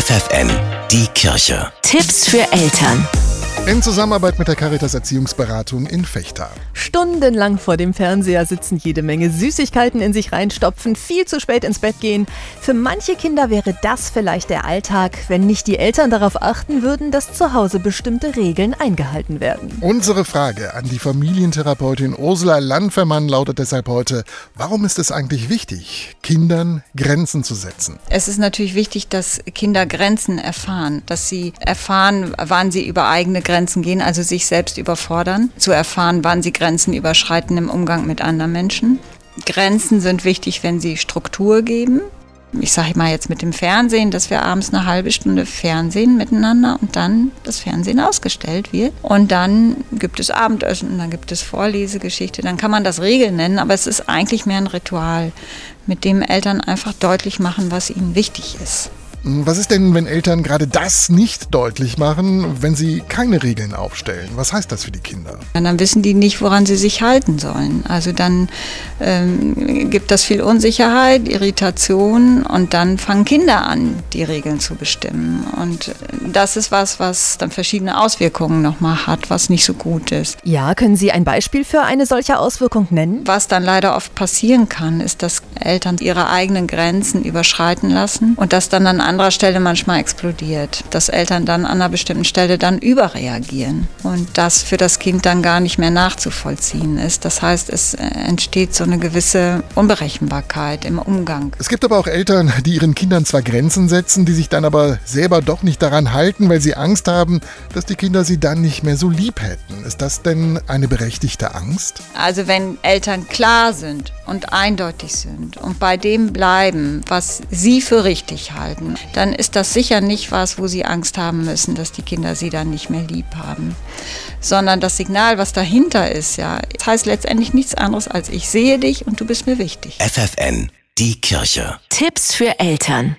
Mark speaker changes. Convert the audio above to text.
Speaker 1: FFN, die Kirche.
Speaker 2: Tipps für Eltern.
Speaker 3: In Zusammenarbeit mit der Caritas Erziehungsberatung in Fechter.
Speaker 4: Stundenlang vor dem Fernseher sitzen, jede Menge Süßigkeiten in sich reinstopfen, viel zu spät ins Bett gehen. Für manche Kinder wäre das vielleicht der Alltag, wenn nicht die Eltern darauf achten würden, dass zu Hause bestimmte Regeln eingehalten werden.
Speaker 3: Unsere Frage an die Familientherapeutin Ursula Landfermann lautet deshalb heute, warum ist es eigentlich wichtig, Kindern Grenzen zu setzen?
Speaker 5: Es ist natürlich wichtig, dass Kinder Grenzen erfahren, dass sie erfahren, wann sie über eigene Grenzen gehen, also sich selbst überfordern, zu erfahren, wann sie Grenzen überschreiten im Umgang mit anderen Menschen. Grenzen sind wichtig, wenn sie Struktur geben. Ich sage mal jetzt mit dem Fernsehen, dass wir abends eine halbe Stunde Fernsehen miteinander und dann das Fernsehen ausgestellt wird. Und dann gibt es Abendessen, dann gibt es Vorlesegeschichte. Dann kann man das Regeln nennen, aber es ist eigentlich mehr ein Ritual, mit dem Eltern einfach deutlich machen, was ihnen wichtig ist.
Speaker 3: Was ist denn, wenn Eltern gerade das nicht deutlich machen, wenn sie keine Regeln aufstellen? Was heißt das für die Kinder?
Speaker 5: Und dann wissen die nicht, woran sie sich halten sollen. Also dann ähm, gibt das viel Unsicherheit, Irritation und dann fangen Kinder an, die Regeln zu bestimmen. Und das ist was, was dann verschiedene Auswirkungen nochmal hat, was nicht so gut ist.
Speaker 4: Ja, können Sie ein Beispiel für eine solche Auswirkung nennen?
Speaker 5: Was dann leider oft passieren kann, ist, dass Eltern ihre eigenen Grenzen überschreiten lassen und das dann an anderer Stelle manchmal explodiert, dass Eltern dann an einer bestimmten Stelle dann überreagieren und das für das Kind dann gar nicht mehr nachzuvollziehen ist. Das heißt, es entsteht so eine gewisse Unberechenbarkeit im Umgang.
Speaker 3: Es gibt aber auch Eltern, die ihren Kindern zwar Grenzen setzen, die sich dann aber selber doch nicht daran halten, weil sie Angst haben, dass die Kinder sie dann nicht mehr so lieb hätten. Ist das denn eine berechtigte Angst?
Speaker 5: Also wenn Eltern klar sind und eindeutig sind und bei dem bleiben, was sie für richtig halten, dann ist das sicher nicht was, wo sie Angst haben müssen, dass die Kinder sie dann nicht mehr lieb haben. Sondern das Signal, was dahinter ist, ja, das heißt letztendlich nichts anderes als ich sehe dich und du bist mir wichtig.
Speaker 1: FFN, die Kirche.
Speaker 2: Tipps für Eltern.